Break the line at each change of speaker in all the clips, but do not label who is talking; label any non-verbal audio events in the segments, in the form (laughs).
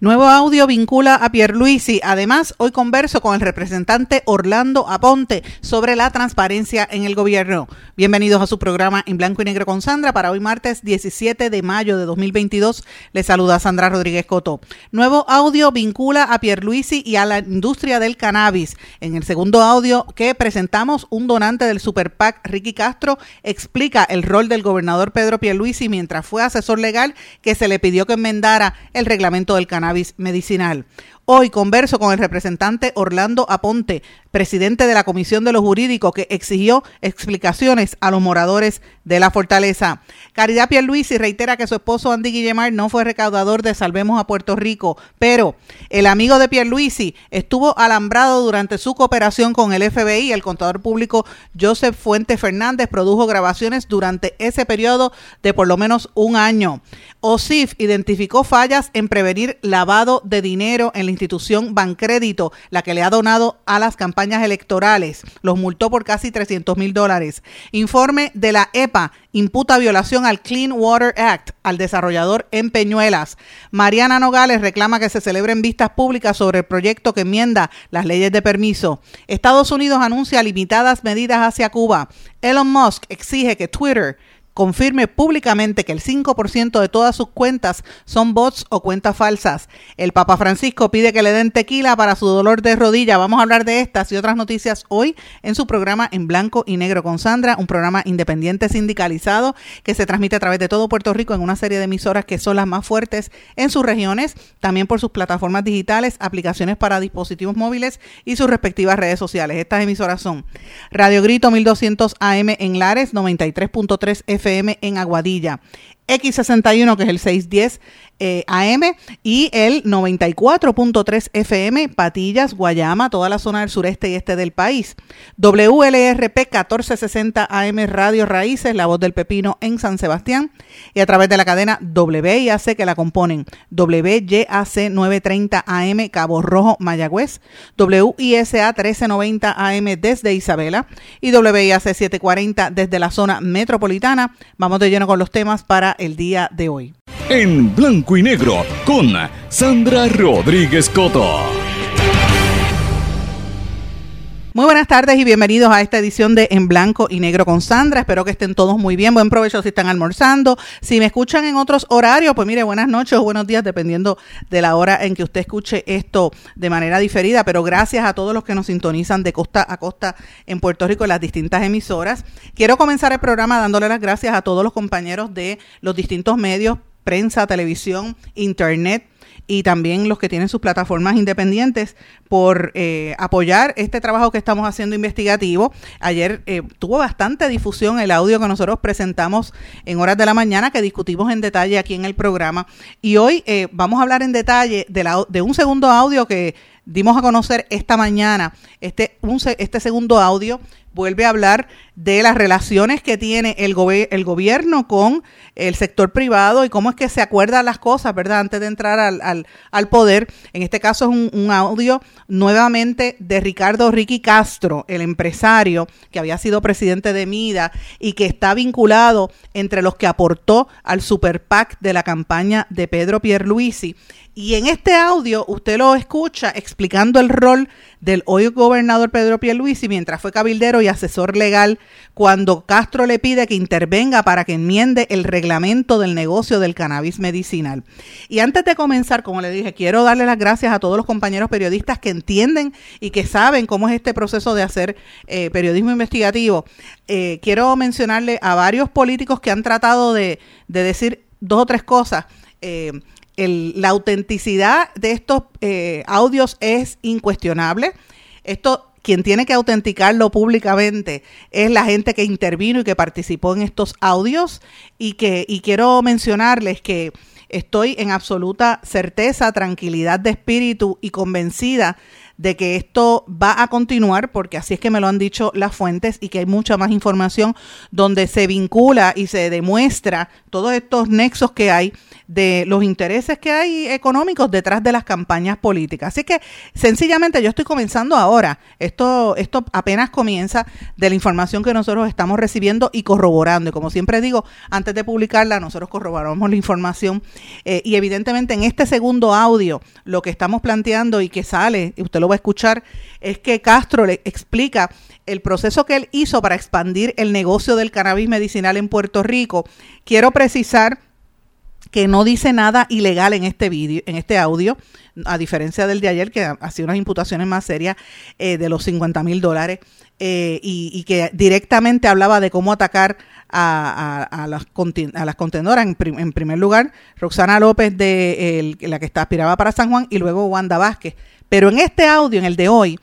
Nuevo audio vincula a Pierluisi. Además, hoy converso con el representante Orlando Aponte sobre la transparencia en el gobierno. Bienvenidos a su programa en blanco y negro con Sandra para hoy martes 17 de mayo de 2022. Les saluda Sandra Rodríguez Coto. Nuevo audio vincula a Pierluisi y a la industria del cannabis. En el segundo audio que presentamos, un donante del Super PAC, Ricky Castro, explica el rol del gobernador Pedro Pierluisi mientras fue asesor legal que se le pidió que enmendara el reglamento del cannabis medicinal. Hoy converso con el representante Orlando Aponte, presidente de la Comisión de los Jurídicos, que exigió explicaciones a los moradores de la fortaleza. Caridad Pierluisi reitera que su esposo Andy Guillemar no fue recaudador de Salvemos a Puerto Rico, pero el amigo de Pierluisi estuvo alambrado durante su cooperación con el FBI. El contador público Joseph Fuente Fernández produjo grabaciones durante ese periodo de por lo menos un año. OSIF identificó fallas en prevenir lavado de dinero en la institución Bancrédito, la que le ha donado a las campañas electorales. Los multó por casi 300 mil dólares. Informe de la EPA imputa violación al Clean Water Act al desarrollador en Peñuelas. Mariana Nogales reclama que se celebren vistas públicas sobre el proyecto que enmienda las leyes de permiso. Estados Unidos anuncia limitadas medidas hacia Cuba. Elon Musk exige que Twitter confirme públicamente que el 5% de todas sus cuentas son bots o cuentas falsas. El Papa Francisco pide que le den tequila para su dolor de rodilla. Vamos a hablar de estas y otras noticias hoy en su programa En Blanco y Negro con Sandra, un programa independiente sindicalizado que se transmite a través de todo Puerto Rico en una serie de emisoras que son las más fuertes en sus regiones, también por sus plataformas digitales, aplicaciones para dispositivos móviles y sus respectivas redes sociales. Estas emisoras son Radio Grito 1200 AM en Lares, 93.3 FM en Aguadilla. X61, que es el 610 AM, y el 94.3 FM, Patillas, Guayama, toda la zona del sureste y este del país. WLRP 1460 AM Radio Raíces, La Voz del Pepino en San Sebastián, y a través de la cadena WIAC que la componen WYAC 930 AM Cabo Rojo, Mayagüez, WISA 1390 AM desde Isabela y WIAC 740 desde la zona metropolitana. Vamos de lleno con los temas para el día de hoy.
En blanco y negro con Sandra Rodríguez Coto.
Muy buenas tardes y bienvenidos a esta edición de En Blanco y Negro con Sandra. Espero que estén todos muy bien. Buen provecho si están almorzando. Si me escuchan en otros horarios, pues mire, buenas noches o buenos días, dependiendo de la hora en que usted escuche esto de manera diferida. Pero gracias a todos los que nos sintonizan de costa a costa en Puerto Rico en las distintas emisoras. Quiero comenzar el programa dándole las gracias a todos los compañeros de los distintos medios, prensa, televisión, internet y también los que tienen sus plataformas independientes por eh, apoyar este trabajo que estamos haciendo investigativo. Ayer eh, tuvo bastante difusión el audio que nosotros presentamos en horas de la mañana que discutimos en detalle aquí en el programa y hoy eh, vamos a hablar en detalle de, la, de un segundo audio que dimos a conocer esta mañana. Este, un, este segundo audio vuelve a hablar de las relaciones que tiene el, el gobierno con el sector privado y cómo es que se acuerdan las cosas, ¿verdad? Antes de entrar al, al, poder. En este caso es un, un, audio nuevamente de Ricardo Ricky Castro, el empresario que había sido presidente de MIDA y que está vinculado entre los que aportó al Super PAC de la campaña de Pedro Pierluisi y en este audio usted lo escucha explicando el rol del hoy gobernador Pedro Pierluisi mientras fue cabildero y asesor legal cuando Castro le pide que intervenga para que enmiende el reglamento del negocio del cannabis medicinal. Y antes de comenzar, como le dije, quiero darle las gracias a todos los compañeros periodistas que entienden y que saben cómo es este proceso de hacer eh, periodismo investigativo. Eh, quiero mencionarle a varios políticos que han tratado de, decir dos o tres cosas. Eh, la autenticidad de estos eh, audios es incuestionable. Esto quien tiene que autenticarlo públicamente es la gente que intervino y que participó en estos audios y que y quiero mencionarles que estoy en absoluta certeza, tranquilidad de espíritu y convencida de que esto va a continuar, porque así es que me lo han dicho las fuentes y que hay mucha más información donde se vincula y se demuestra todos estos nexos que hay de los intereses que hay económicos detrás de las campañas políticas. Así que sencillamente yo estoy comenzando ahora. Esto, esto apenas comienza de la información que nosotros estamos recibiendo y corroborando. Y como siempre digo, antes de publicarla, nosotros corroboramos la información. Eh, y evidentemente en este segundo audio, lo que estamos planteando y que sale, y usted lo a escuchar, es que Castro le explica el proceso que él hizo para expandir el negocio del cannabis medicinal en Puerto Rico. Quiero precisar que no dice nada ilegal en este vídeo, en este audio, a diferencia del de ayer, que hacía unas imputaciones más serias eh, de los 50 mil dólares eh, y, que directamente hablaba de cómo atacar a, las, a contendoras. En, primer lugar, Roxana López, de la que está aspiraba para San Juan, y luego Wanda Vázquez. Pero en este audio, en el de hoy,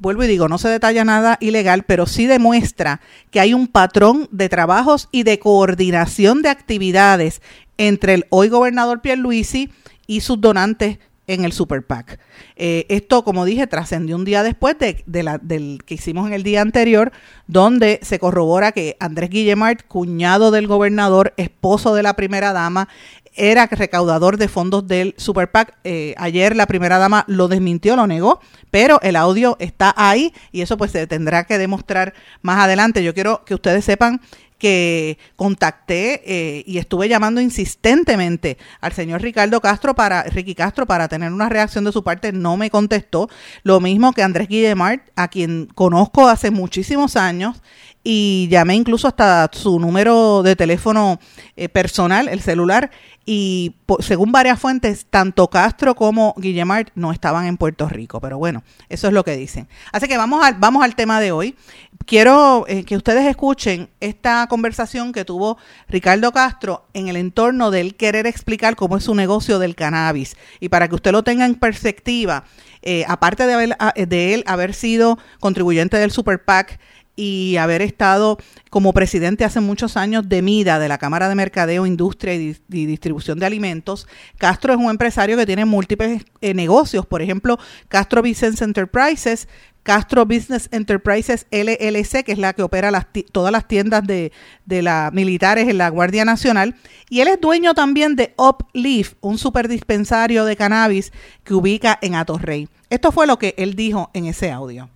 vuelvo y digo, no se detalla nada ilegal, pero sí demuestra que hay un patrón de trabajos y de coordinación de actividades entre el hoy gobernador Pierluisi y sus donantes en el Super PAC. Eh, esto, como dije, trascendió un día después de, la, del que hicimos en el día anterior, donde se corrobora que Andrés Guillemart, cuñado del gobernador, esposo de la primera dama, era recaudador de fondos del Super PAC. Eh, ayer la primera dama lo desmintió, lo negó, pero el audio está ahí y eso pues se tendrá que demostrar más adelante. Yo quiero que ustedes sepan que contacté eh, y estuve llamando insistentemente al señor Ricardo Castro para Ricky Castro para tener una reacción de su parte, no me contestó. Lo mismo que Andrés Guillemart, a quien conozco hace muchísimos años y llamé incluso hasta su número de teléfono eh, personal, el celular, y según varias fuentes, tanto Castro como Guillemart no estaban en Puerto Rico, pero bueno, eso es lo que dicen. Así que vamos al, vamos al tema de hoy. Quiero eh, que ustedes escuchen esta conversación que tuvo Ricardo Castro en el entorno de él querer explicar cómo es su negocio del cannabis. Y para que usted lo tenga en perspectiva, eh, aparte de, haber, de él haber sido contribuyente del Super PAC, y haber estado como presidente hace muchos años de MIDA, de la Cámara de Mercadeo, Industria y, Distribución de Alimentos. Castro es un empresario que tiene múltiples eh, negocios, por ejemplo, Castro Business Enterprises, Castro Business Enterprises LLC, que es la que opera las todas las tiendas de, la, militares en la Guardia Nacional. Y él es dueño también de Upleaf, un superdispensario de cannabis que ubica en Atorrey. Esto fue lo que él dijo en ese audio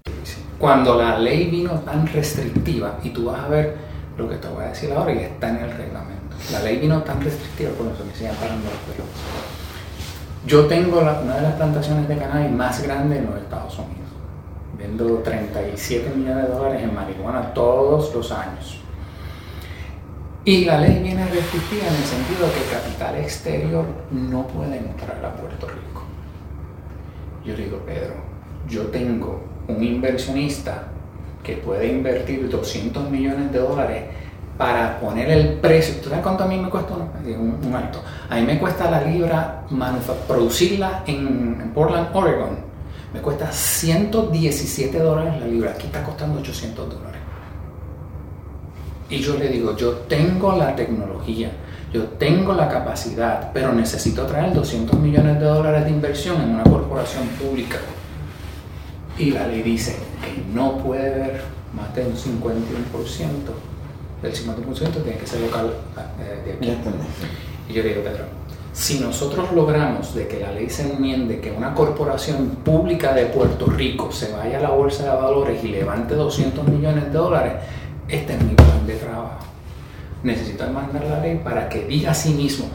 cuando la ley vino tan restrictiva, y tú vas a ver lo que te voy a decir ahora y está en el reglamento, la ley vino tan restrictiva, por eso me siguen parando los pelos. Yo tengo una de las plantaciones de cannabis más grandes en los Estados Unidos. Vendo 37 millones de dólares en marihuana todos los años. Y la ley viene restrictiva en el sentido de que capital exterior no puede entrar a Puerto Rico. Yo digo, Pedro, yo tengo un inversionista que puede invertir 200 millones de dólares para poner el precio. ¿Tú sabes cuánto a mí me cuesta un, alto? A mí me cuesta la libra producirla en, Portland, Oregon. Me cuesta 117 dólares la libra. Aquí está costando 800 dólares. Y yo le digo, yo tengo la tecnología, yo tengo la capacidad, pero necesito traer 200 millones de dólares de inversión en una corporación pública y la ley dice que no puede haber más de un 51%, del 50% tiene que ser local eh, de aquí. Y yo digo, Pedro, si nosotros logramos de que la ley se enmiende que una corporación pública de Puerto Rico se vaya a la bolsa de valores y levante 200 millones de dólares, este es mi plan de trabajo. Necesito mandar la ley para que diga a sí mismo,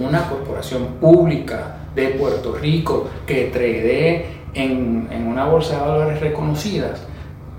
una corporación pública de Puerto Rico que trade en, en, una bolsa de valores reconocidas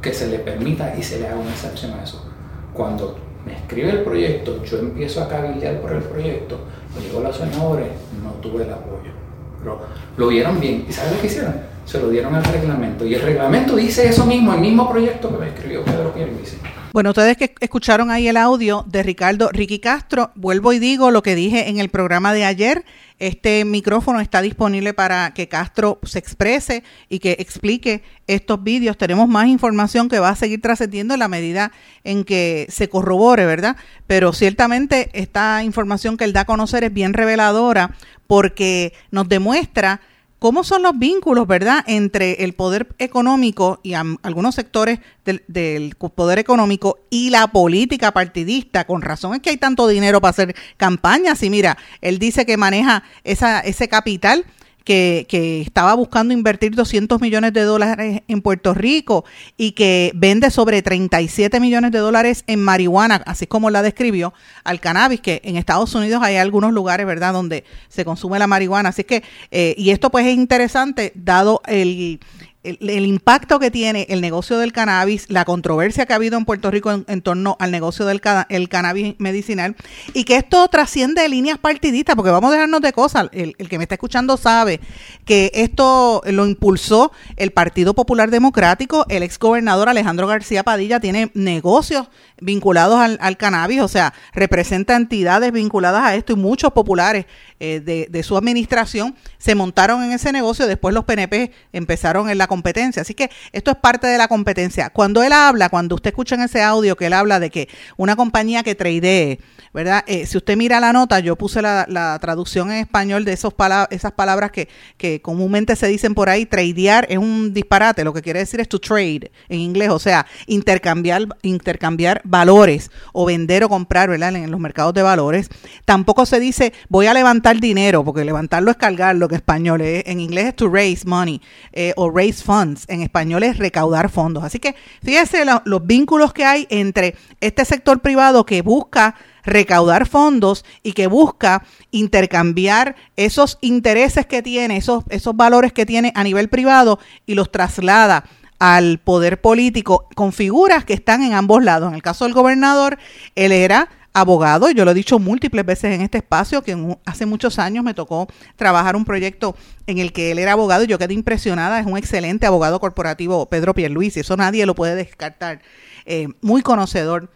que se le permita y se le haga una excepción a eso. Cuando me escribe el proyecto, yo empiezo a cabildear por el proyecto, me llegó la senadores, no tuve el apoyo. Pero lo vieron bien. ¿Y sabes lo que hicieron? Se lo dieron al reglamento. Y el reglamento dice eso mismo, el mismo proyecto que me escribió Pedro Pierluisi.
Bueno, ustedes que escucharon ahí el audio de Ricardo Ricky Castro, vuelvo y digo lo que dije en el programa de ayer. Este micrófono está disponible para que Castro se exprese y que explique estos vídeos. Tenemos más información que va a seguir trascendiendo en la medida en que se corrobore, ¿verdad? Pero ciertamente esta información que él da a conocer es bien reveladora porque nos demuestra cómo son los vínculos, ¿verdad?, entre el poder económico y algunos sectores del, poder económico y la política partidista. Con razón es que hay tanto dinero para hacer campañas. Y mira, él dice que maneja esa, ese capital que, que, estaba buscando invertir 200 millones de dólares en Puerto Rico y que vende sobre 37 millones de dólares en marihuana, así como la describió, al cannabis, que en Estados Unidos hay algunos lugares, ¿verdad?, donde se consume la marihuana. Así que, eh, y esto pues es interesante, dado el, el, impacto que tiene el negocio del cannabis, la controversia que ha habido en Puerto Rico en, torno al negocio del el cannabis medicinal y que esto trasciende líneas partidistas, porque vamos a dejarnos de cosas. El, el, que me está escuchando sabe que esto lo impulsó el Partido Popular Democrático, el ex gobernador Alejandro García Padilla tiene negocios vinculados al, cannabis, o sea, representa entidades vinculadas a esto y muchos populares eh, de, de, su administración se montaron en ese negocio, después los PNP empezaron en la competencia, así que esto es parte de la competencia. Cuando él habla, cuando usted escucha en ese audio que él habla de que una compañía que tradee, ¿verdad? Eh, si usted mira la nota, yo puse la, traducción en español de esos esas palabras que, que comúnmente se dicen por ahí, tradear es un disparate, lo que quiere decir es to trade en inglés, o sea, intercambiar, intercambiar valores o vender o comprar, ¿verdad? En los mercados de valores. Tampoco se dice voy a levantar dinero, porque levantarlo es cargarlo, que en español es, en inglés es to raise money eh, o raise funds, en español es recaudar fondos. Así que fíjese los vínculos que hay entre este sector privado que busca recaudar fondos y que busca intercambiar esos intereses que tiene, esos, esos valores que tiene a nivel privado y los traslada al poder político con figuras que están en ambos lados. En el caso del gobernador, él era abogado, yo lo he dicho múltiples veces en este espacio, que hace muchos años me tocó trabajar un proyecto en el que él era abogado y yo quedé impresionada, es un excelente abogado corporativo, Pedro Pierluisi, eso nadie lo puede descartar, eh, muy conocedor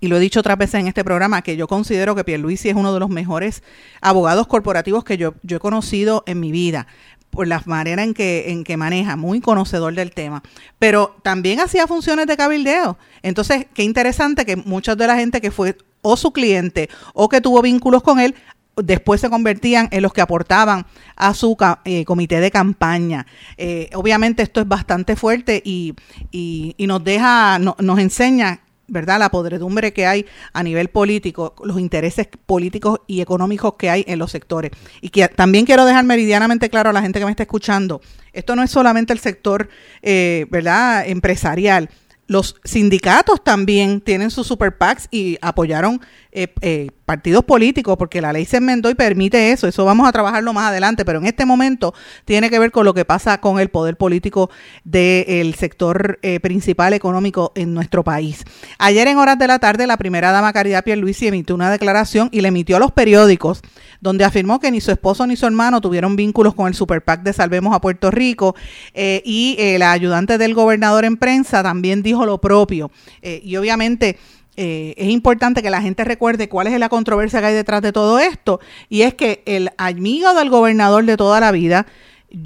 y lo he dicho otras veces en este programa, que yo considero que Pierluisi es uno de los mejores abogados corporativos que yo, yo he conocido en mi vida por la manera en que, en que maneja, muy conocedor del tema, pero también hacía funciones de cabildeo. Entonces, qué interesante que mucha de la gente que fue o su cliente o que tuvo vínculos con él, después se convertían en los que aportaban a su eh, comité de campaña. Eh, obviamente esto es bastante fuerte y, y, nos deja, nos enseña ¿verdad? La podredumbre que hay a nivel político, los intereses políticos y económicos que hay en los sectores. Y que también quiero dejar meridianamente claro a la gente que me está escuchando, esto no es solamente el sector, eh, ¿verdad?, empresarial. Los sindicatos también tienen sus super PACs y apoyaron eh, eh, partidos políticos, porque la ley se enmendó y permite eso. Eso vamos a trabajarlo más adelante, pero en este momento tiene que ver con lo que pasa con el poder político del sector eh, principal económico en nuestro país. Ayer en horas de la tarde, la primera dama Caridad Pierluisi emitió una declaración y le emitió a los periódicos, donde afirmó que ni su esposo ni su hermano tuvieron vínculos con el Super PAC de Salvemos a Puerto Rico y la ayudante del gobernador en prensa también dijo lo propio. y obviamente eh, es importante que la gente recuerde cuál es la controversia que hay detrás de todo esto, y es que el amigo del gobernador de toda la vida,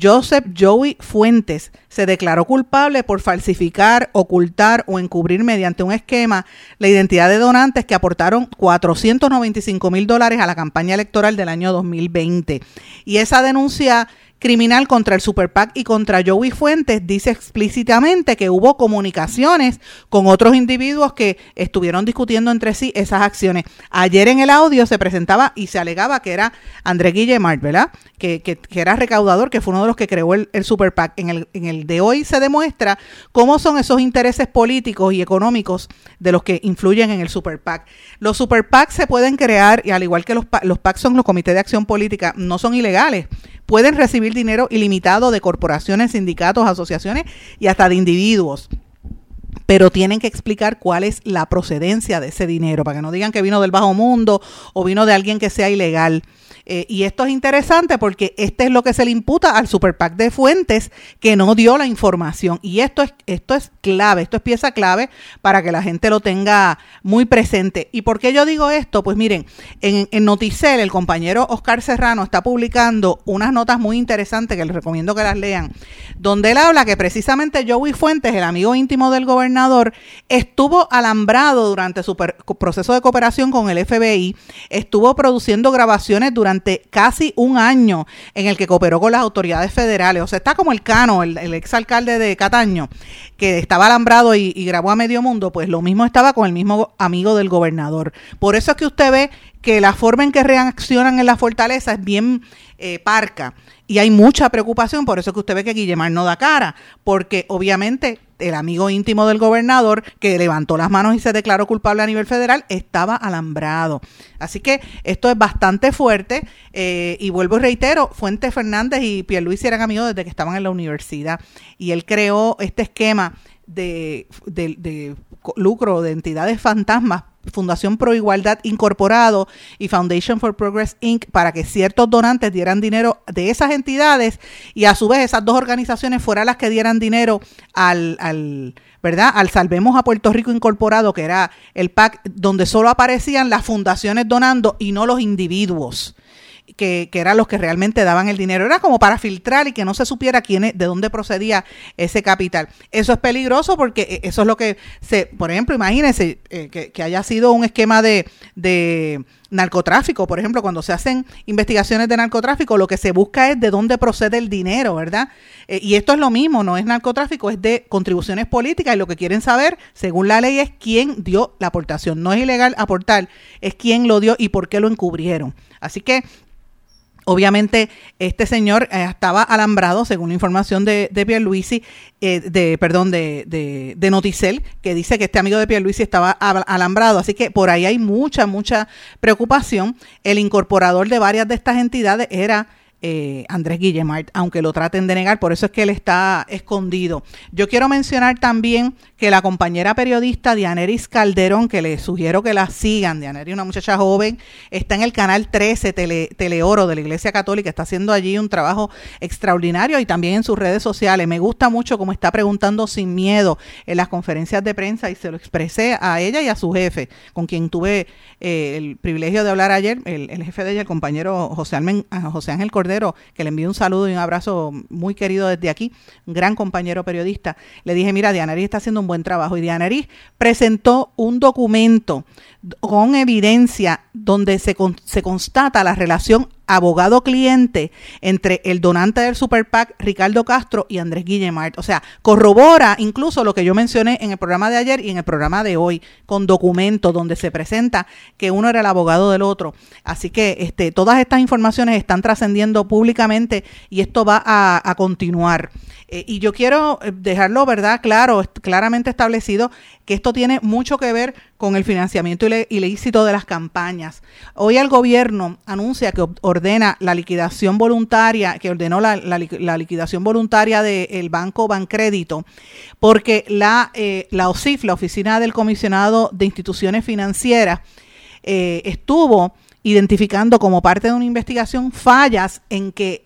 Joseph Joey Fuentes, se declaró culpable por falsificar, ocultar o encubrir mediante un esquema la identidad de donantes que aportaron 495 mil dólares a la campaña electoral del año 2020. Y esa denuncia criminal contra el Super PAC y contra Joey Fuentes dice explícitamente que hubo comunicaciones con otros individuos que estuvieron discutiendo entre sí esas acciones. Ayer en el audio se presentaba y se alegaba que era André Guillemart, ¿verdad? Que, que, era recaudador, que fue uno de los que creó el, el Super PAC. En el, en el de hoy se demuestra cómo son esos intereses políticos y económicos de los que influyen en el Super PAC. Los Super PAC se pueden crear, y al igual que los, los PAC son los comités de acción política, no son ilegales pueden recibir dinero ilimitado de corporaciones, sindicatos, asociaciones y hasta de individuos. pero tienen que explicar cuál es la procedencia de ese dinero, para que no digan que vino del bajo mundo o vino de alguien que sea ilegal. Eh, y esto es interesante porque este es lo que se le imputa al Super PAC de Fuentes que no dio la información. Y esto es, esto es clave, esto es pieza clave para que la gente lo tenga muy presente. ¿Y por qué yo digo esto? Pues miren, en, en Noticel el compañero Oscar Serrano está publicando unas notas muy interesantes que les recomiendo que las lean, donde él habla que precisamente Joey Fuentes, el amigo íntimo del gobernador, estuvo alambrado durante su proceso de cooperación con el FBI, estuvo produciendo grabaciones durante casi un año en el que cooperó con las autoridades federales. O sea, está como el Cano, el, el exalcalde de Cataño, que estaba alambrado y, y grabó a medio mundo, pues lo mismo estaba con el mismo amigo del gobernador. Por eso es que usted ve que la forma en que reaccionan en la fortaleza es bien eh, parca. Y hay mucha preocupación, por eso que usted ve que Guillemar no da cara, porque obviamente el amigo íntimo del gobernador que levantó las manos y se declaró culpable a nivel federal estaba alambrado. Así que esto es bastante fuerte eh, y vuelvo y reitero, Fuentes Fernández y Pierluisi eran amigos desde que estaban en la universidad y él creó este esquema de, de, de lucro de entidades fantasmas Fundación Pro Igualdad Incorporado y Foundation for Progress Inc. para que ciertos donantes dieran dinero de esas entidades y a su vez esas dos organizaciones fueran las que dieran dinero al, al ¿verdad? Al Salvemos a Puerto Rico Incorporado, que era el PAC donde solo aparecían las fundaciones donando y no los individuos que, que, eran los que realmente daban el dinero. Era como para filtrar y que no se supiera quién de dónde procedía ese capital. Eso es peligroso porque eh, eso es lo que se, por ejemplo, imagínense eh, que, que, haya sido un esquema de, de narcotráfico, por ejemplo, cuando se hacen investigaciones de narcotráfico, lo que se busca es de dónde procede el dinero, ¿verdad? Eh, y esto es lo mismo, no es narcotráfico, es de contribuciones políticas y lo que quieren saber, según la ley, es quién dio la aportación. No es ilegal aportar, es quién lo dio y por qué lo encubrieron. Así que Obviamente, este señor eh, estaba alambrado, según la información de, de Pierluisi, eh, de, perdón, de, de, Noticel, que dice que este amigo de Pierluisi estaba alambrado. Así que por ahí hay mucha, mucha preocupación. El incorporador de varias de estas entidades era eh, Andrés Guillemart, aunque lo traten de negar, por eso es que él está escondido. Yo quiero mencionar también que la compañera periodista Dianeris Calderón, que le sugiero que la sigan, Dianeris, una muchacha joven, está en el canal 13 Tele, Teleoro de la Iglesia Católica, está haciendo allí un trabajo extraordinario y también en sus redes sociales. Me gusta mucho cómo está preguntando sin miedo en las conferencias de prensa y se lo expresé a ella y a su jefe, con quien tuve eh, el privilegio de hablar ayer, el, jefe de ella, el compañero José, José Ángel Cordero que le envío un saludo y un abrazo muy querido desde aquí, un gran compañero periodista, le dije, mira, Dianaris está haciendo un buen trabajo. Y Dianaris presentó un documento con evidencia donde se, se constata la relación abogado-cliente entre el donante del Super PAC, Ricardo Castro, y Andrés Guillemart. O sea, corrobora incluso lo que yo mencioné en el programa de ayer y en el programa de hoy, con documentos donde se presenta que uno era el abogado del otro. Así que este, todas estas informaciones están trascendiendo públicamente y esto va a, a continuar. Eh, y yo quiero eh, dejarlo, ¿verdad? Claro, claramente establecido que esto tiene mucho que ver con el financiamiento ilícito de las campañas. Hoy el gobierno anuncia que ordena la liquidación voluntaria, que ordenó la, liquidación voluntaria del Banco Bancrédito, porque la, eh, la OSIF, la Oficina del Comisionado de Instituciones Financieras, eh, estuvo identificando como parte de una investigación fallas en que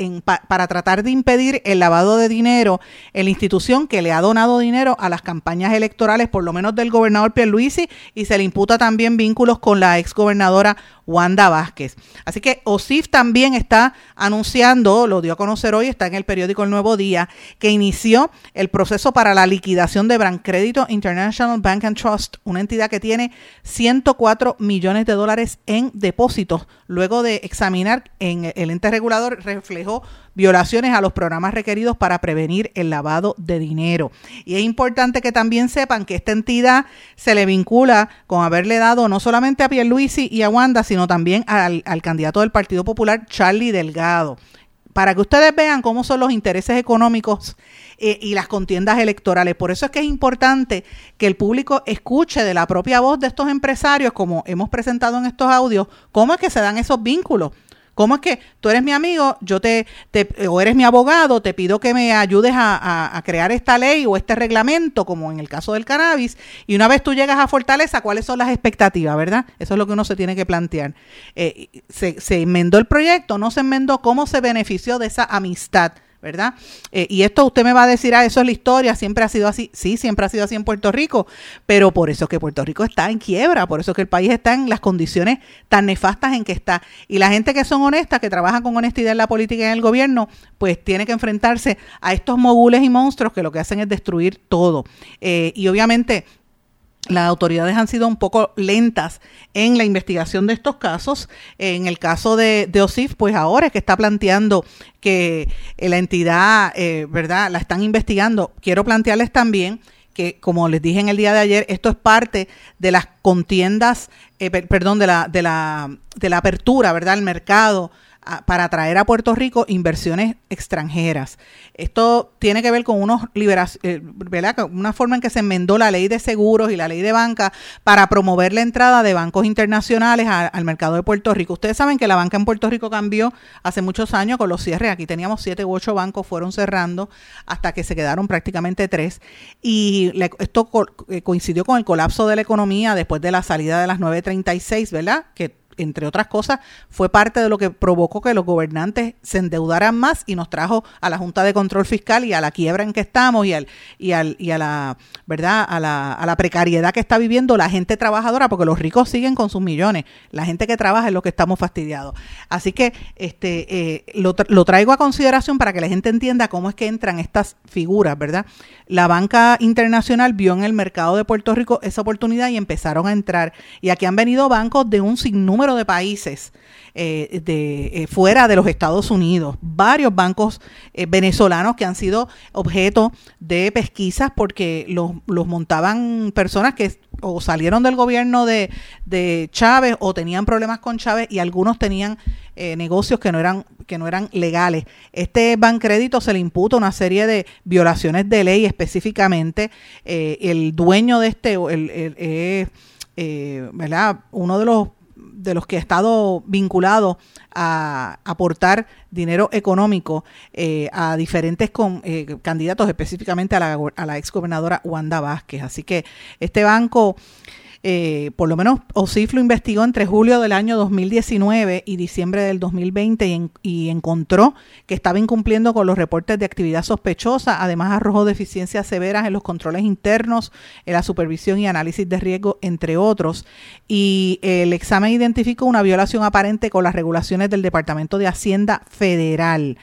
para tratar de impedir el lavado de dinero en la institución que le ha donado dinero a las campañas electorales, por lo menos del gobernador Pierluisi, y se le imputa también vínculos con la exgobernadora Wanda Vázquez. Así que OSIF también está anunciando, lo dio a conocer hoy, está en el periódico El Nuevo Día, que inició el proceso para la liquidación de Bancrédito International Bank and Trust, una entidad que tiene 104 millones de dólares en depósitos, luego de examinar en el ente regulador reflejó violaciones a los programas requeridos para prevenir el lavado de dinero. Y es importante que también sepan que esta entidad se le vincula con haberle dado no solamente a Pierluisi y a Wanda, sino también al, al candidato del Partido Popular, Charlie Delgado para que ustedes vean cómo son los intereses económicos eh, y las contiendas electorales. Por eso es que es importante que el público escuche de la propia voz de estos empresarios, como hemos presentado en estos audios, cómo es que se dan esos vínculos ¿Cómo es que tú eres mi amigo, yo te, o eres mi abogado, te pido que me ayudes a, crear esta ley o este reglamento, como en el caso del cannabis, y una vez tú llegas a Fortaleza, ¿cuáles son las expectativas, verdad? Eso es lo que uno se tiene que plantear. Eh, se enmendó el proyecto, no se enmendó, ¿cómo se benefició de esa amistad? ¿Verdad? Eh, y esto usted me va a decir, ah, eso es la historia, siempre ha sido así. Sí, siempre ha sido así en Puerto Rico, pero por eso es que Puerto Rico está en quiebra, por eso es que el país está en las condiciones tan nefastas en que está. Y la gente que son honestas, que trabajan con honestidad en la política y en el gobierno, pues tiene que enfrentarse a estos mogules y monstruos que lo que hacen es destruir todo. Eh, y obviamente las autoridades han sido un poco lentas en la investigación de estos casos. En el caso de, OSIF, pues ahora es que está planteando que eh, la entidad, eh, ¿verdad?, la están investigando. Quiero plantearles también que, como les dije en el día de ayer, esto es parte de las contiendas, eh, perdón, de la, de, la, de la apertura, ¿verdad?, al mercado para atraer a Puerto Rico inversiones extranjeras. Esto tiene que ver con unos eh, una forma en que se enmendó la ley de seguros y la ley de banca para promover la entrada de bancos internacionales al mercado de Puerto Rico. Ustedes saben que la banca en Puerto Rico cambió hace muchos años con los cierres. Aquí teníamos siete u ocho bancos, fueron cerrando hasta que se quedaron prácticamente tres. Y esto eh, coincidió con el colapso de la economía después de la salida de las 936, ¿verdad? Que entre otras cosas, fue parte de lo que provocó que los gobernantes se endeudaran más y nos trajo a la Junta de Control Fiscal y a la quiebra en que estamos y, al, y, al, y a la verdad a la, a la precariedad que está viviendo la gente trabajadora, porque los ricos siguen con sus millones, la gente que trabaja es lo que estamos fastidiados. Así que este eh, lo, lo traigo a consideración para que la gente entienda cómo es que entran estas figuras, ¿verdad? La banca internacional vio en el mercado de Puerto Rico esa oportunidad y empezaron a entrar. Y aquí han venido bancos de un sinnúmero de países eh, de, eh, fuera de los Estados Unidos, varios bancos eh, venezolanos que han sido objeto de pesquisas porque los, los montaban personas que o salieron del gobierno de, de, Chávez o tenían problemas con Chávez y algunos tenían negocios que no eran que no eran legales. Este Bancrédito se le imputa una serie de violaciones de ley específicamente. el dueño de este, el, ¿verdad? Uno de los de los que ha estado vinculado a aportar dinero económico eh, a diferentes eh, candidatos, específicamente a la, a la exgobernadora Wanda Vázquez. Así que este banco eh, por lo menos OSIF lo investigó entre julio del año 2019 y diciembre del 2020 y, encontró que estaba incumpliendo con los reportes de actividad sospechosa. Además, arrojó deficiencias severas en los controles internos, en la supervisión y análisis de riesgo, entre otros. Y el examen identificó una violación aparente con las regulaciones del Departamento de Hacienda Federal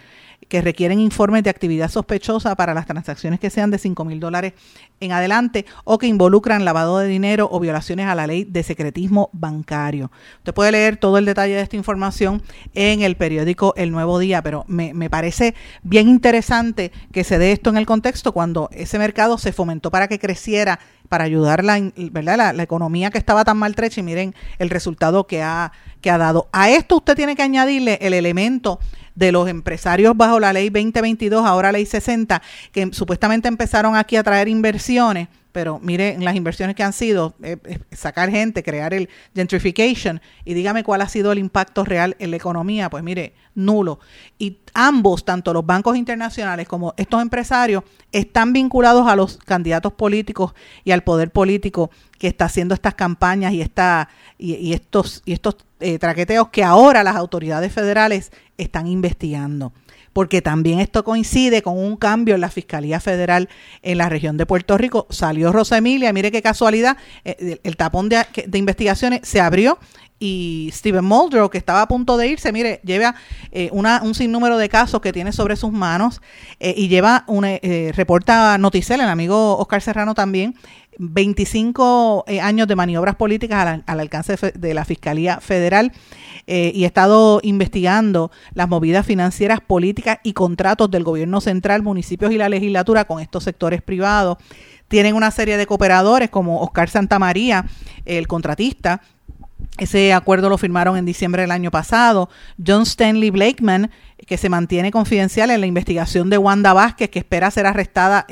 que requieren informes de actividad sospechosa para las transacciones que sean de 5 mil dólares en adelante o que involucran lavado de dinero o violaciones a la ley de secretismo bancario. Usted puede leer todo el detalle de esta información en el periódico El Nuevo Día, pero me, parece bien interesante que se dé esto en el contexto cuando ese mercado se fomentó para que creciera, para ayudar la, ¿verdad? la, la economía que estaba tan maltrecha y miren el resultado que ha, que ha dado. A esto usted tiene que añadirle el elemento de los empresarios bajo la ley 2022, ahora ley 60, que supuestamente empezaron aquí a traer inversiones pero mire las inversiones que han sido, eh, eh, sacar gente, crear el gentrification, y dígame cuál ha sido el impacto real en la economía, pues mire, nulo. Y ambos, tanto los bancos internacionales como estos empresarios, están vinculados a los candidatos políticos y al poder político que está haciendo estas campañas y, esta, y, estos, y estos eh, traqueteos que ahora las autoridades federales están investigando porque también esto coincide con un cambio en la Fiscalía Federal en la región de Puerto Rico. Salió Rosa Emilia, mire qué casualidad, eh, el, tapón de, investigaciones se abrió y Steven Muldrow, que estaba a punto de irse, mire, lleva eh, un sinnúmero de casos que tiene sobre sus manos eh, y lleva una, reporta Noticel, el amigo Oscar Serrano también, 25 años de maniobras políticas al, al alcance de la Fiscalía Federal. Eh, y he estado investigando las movidas financieras, políticas y contratos del gobierno central, municipios y la legislatura con estos sectores privados. Tienen una serie de cooperadores como Oscar Santamaría, el contratista, ese acuerdo lo firmaron en diciembre del año pasado. John Stanley Blakeman, que se mantiene confidencial en la investigación de Wanda Vázquez, que espera ser arrestada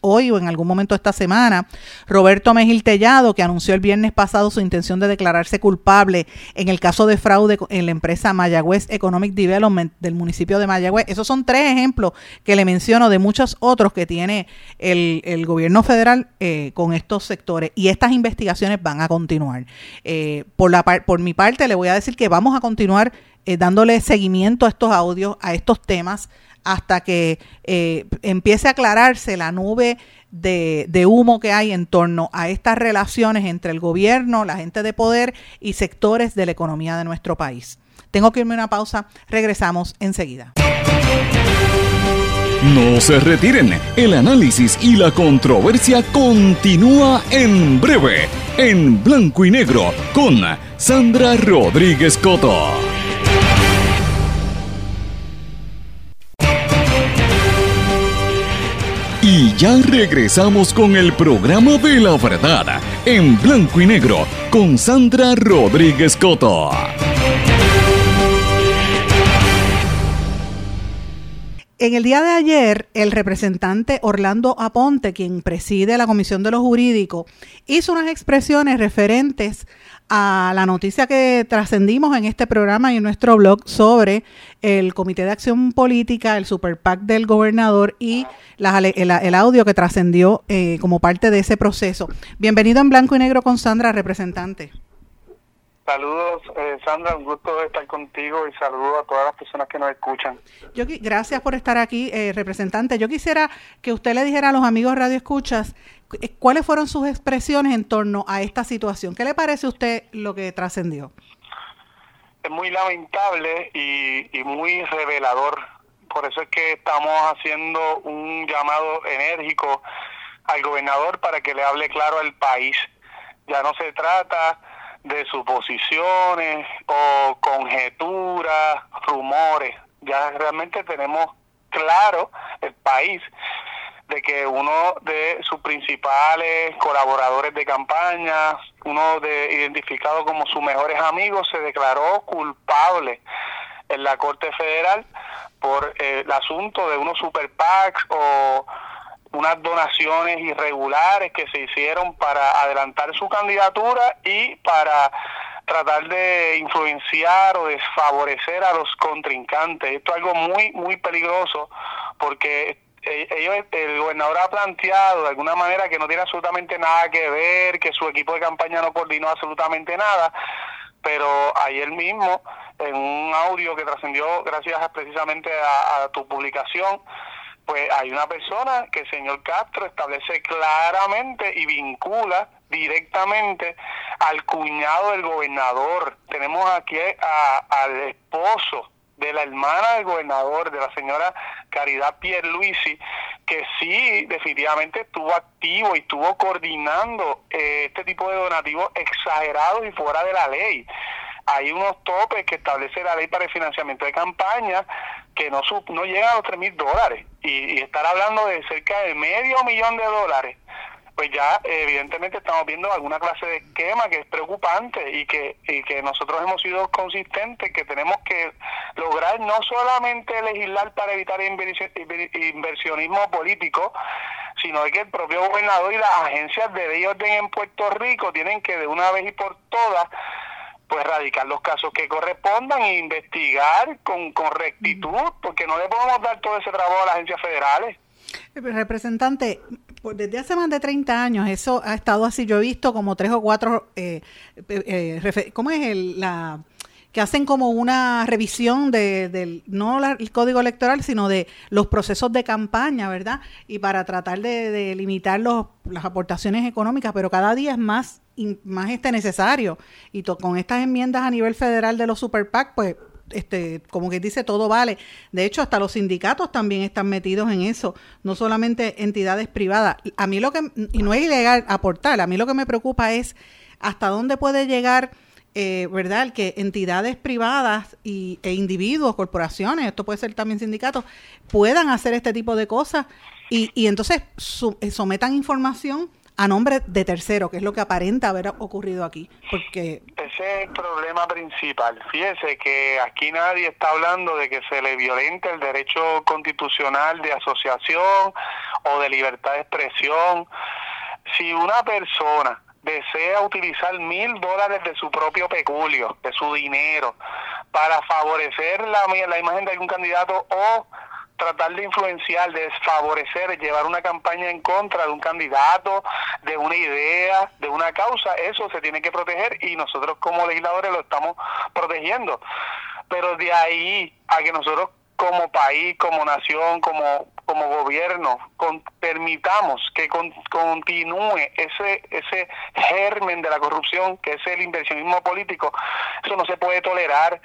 hoy o en algún momento esta semana. Roberto Mejil Tellado, que anunció el viernes pasado su intención de declararse culpable en el caso de fraude en la empresa Mayagüez Economic Development del municipio de Mayagüez. Esos son tres ejemplos que le menciono de muchos otros que tiene el, gobierno federal eh, con estos sectores. Y estas investigaciones van a continuar. Eh, por, la, por mi parte, le voy a decir que vamos a continuar eh, dándole seguimiento a estos audios, a estos temas, hasta que eh, empiece a aclararse la nube de, de, humo que hay en torno a estas relaciones entre el gobierno, la gente de poder y sectores de la economía de nuestro país. Tengo que irme a una pausa, regresamos enseguida.
No se retiren, el análisis y la controversia continúa en breve, en blanco y negro, con Sandra Rodríguez Coto. Y ya regresamos con el programa de la verdad, en blanco y negro, con Sandra Rodríguez Coto.
En el día de ayer, el representante Orlando Aponte, quien preside la Comisión de los Jurídicos, hizo unas expresiones referentes a la noticia que trascendimos en este programa y en nuestro blog sobre el Comité de Acción Política, el Super PAC del gobernador y el, audio que trascendió eh, como parte de ese proceso. Bienvenido en blanco y negro con Sandra, representante.
Saludos, eh, Sandra, un gusto estar contigo y saludos a todas las personas que nos escuchan.
Yo, gracias por estar aquí, eh, representante. Yo quisiera que usted le dijera a los amigos Radio Escuchas cuáles fueron sus expresiones en torno a esta situación. ¿Qué le parece a usted lo que trascendió?
Es muy lamentable y, y muy revelador. Por eso es que estamos haciendo un llamado enérgico al gobernador para que le hable claro al país. Ya no se trata de suposiciones o conjeturas, rumores. Ya realmente tenemos claro el país de que uno de sus principales colaboradores de campaña, uno de identificado como sus mejores amigos, se declaró culpable en la Corte Federal por eh, el asunto de unos super PACs o unas donaciones irregulares que se hicieron para adelantar su candidatura y para tratar de influenciar o desfavorecer a los contrincantes. Esto es algo muy, muy peligroso porque ellos, el gobernador ha planteado de alguna manera que no tiene absolutamente nada que ver, que su equipo de campaña no coordinó absolutamente nada, pero ayer mismo, en un audio que trascendió gracias precisamente a tu publicación, pues hay una persona que el señor Castro establece claramente y vincula directamente al cuñado del gobernador. Tenemos aquí al esposo de la hermana del gobernador, de la señora Caridad Pierluisi, que sí definitivamente estuvo activo y estuvo coordinando eh, este tipo de donativos exagerados y fuera de la ley. Hay unos topes que establece la ley para el financiamiento de campaña que no, no llegan a los 3 mil dólares. Y, estar hablando de cerca de medio millón de dólares pues ya evidentemente estamos viendo alguna clase de esquema que es preocupante y que, y que nosotros hemos sido consistentes que tenemos que lograr no solamente legislar para evitar inversionismo político, sino que el propio gobernador y las agencias de ley orden en Puerto Rico tienen que de una vez y por todas pues radicar los casos que correspondan e investigar con, con rectitud, porque no le podemos dar todo ese trabajo a las agencias federales.
Eh, representante, pues, desde hace más de 30 años eso ha estado así. Yo he visto como tres o cuatro, eh, eh, ¿cómo es el, la que hacen como una revisión de, no el código electoral, sino de los procesos de campaña, ¿verdad? Y para tratar de, limitar los, las aportaciones económicas, pero cada día es más, más este necesario. Y con estas enmiendas a nivel federal de los super PAC, pues este, como que dice, todo vale. De hecho, hasta los sindicatos también están metidos en eso, no solamente entidades privadas. A mí lo que, y no es ilegal aportar, a mí lo que me preocupa es hasta dónde puede llegar eh, ¿verdad? Que entidades privadas y, e individuos, corporaciones, esto puede ser también sindicatos, puedan hacer este tipo de cosas y, y entonces eh, sometan información a nombre de tercero, que es lo que aparenta haber ocurrido aquí. Porque
ese es el problema principal. Fíjese que aquí nadie está hablando de que se le violente el derecho constitucional de asociación o de libertad de expresión. Si una persona desea utilizar mil dólares de su propio peculio, de su dinero, para favorecer la, la imagen de algún candidato o tratar de influenciar, de desfavorecer, llevar una campaña en contra de un candidato, de una idea, de una causa, eso se tiene que proteger y nosotros como legisladores lo estamos protegiendo. Pero de ahí a que nosotros como país, como nación, como como gobierno con, permitamos que continúe ese ese germen de la corrupción que es el inversionismo político. Eso no se puede tolerar.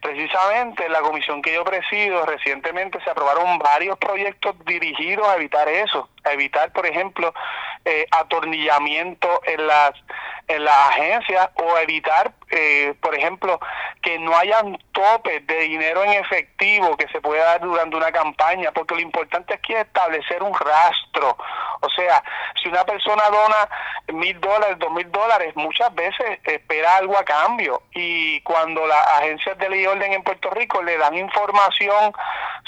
Precisamente en la comisión que yo presido recientemente se aprobaron varios proyectos dirigidos a evitar eso a evitar por ejemplo eh, atornillamiento en las en las agencias o evitar eh, por ejemplo que no hayan topes de dinero en efectivo que se pueda dar durante una campaña porque lo importante aquí es establecer un rastro. O sea, si una persona dona mil dólares, dos mil dólares, muchas veces espera algo a cambio. Y cuando las agencias de ley y orden en Puerto Rico le dan información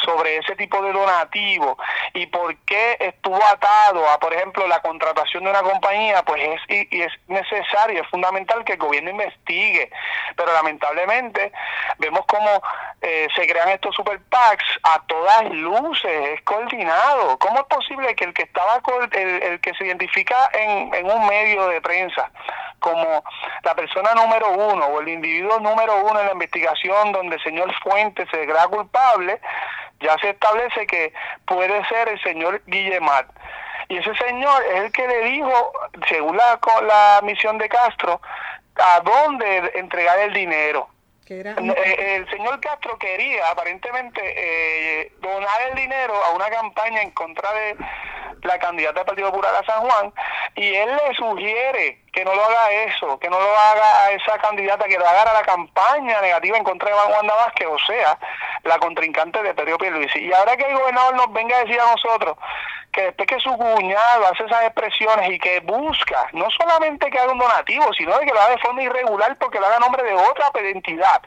sobre ese tipo de donativo y por qué estuvo atado a, por ejemplo, la contratación de una compañía, pues es, y, es necesario, es fundamental que el gobierno investigue. Pero lamentablemente vemos cómo eh, se crean estos super PACs a todas luces, es coordinado. ¿Cómo es posible que el que estaba, el, el que se identifica en, en un medio de prensa como la persona número uno o el individuo número uno en la investigación donde el señor Fuentes se declara culpable, ya se establece que puede ser el señor Guillemar. Y ese señor es el que le dijo, según la, la misión de Castro, a dónde entregar el dinero. Eh, el señor Castro quería aparentemente eh, donar el dinero a una campaña en contra de la candidata del Partido Popular a San Juan y él le sugiere que no lo haga eso, que no lo haga esa candidata, que lo haga a la campaña negativa en contra de Wanda Vázquez, o sea, la contrincante de Pedro Pierluisi. Y ahora que el gobernador nos venga a decir a nosotros que después que su cuñado hace esas expresiones y que busca no solamente que haga un donativo, sino de que lo haga de forma irregular porque lo haga a nombre de otra entidad.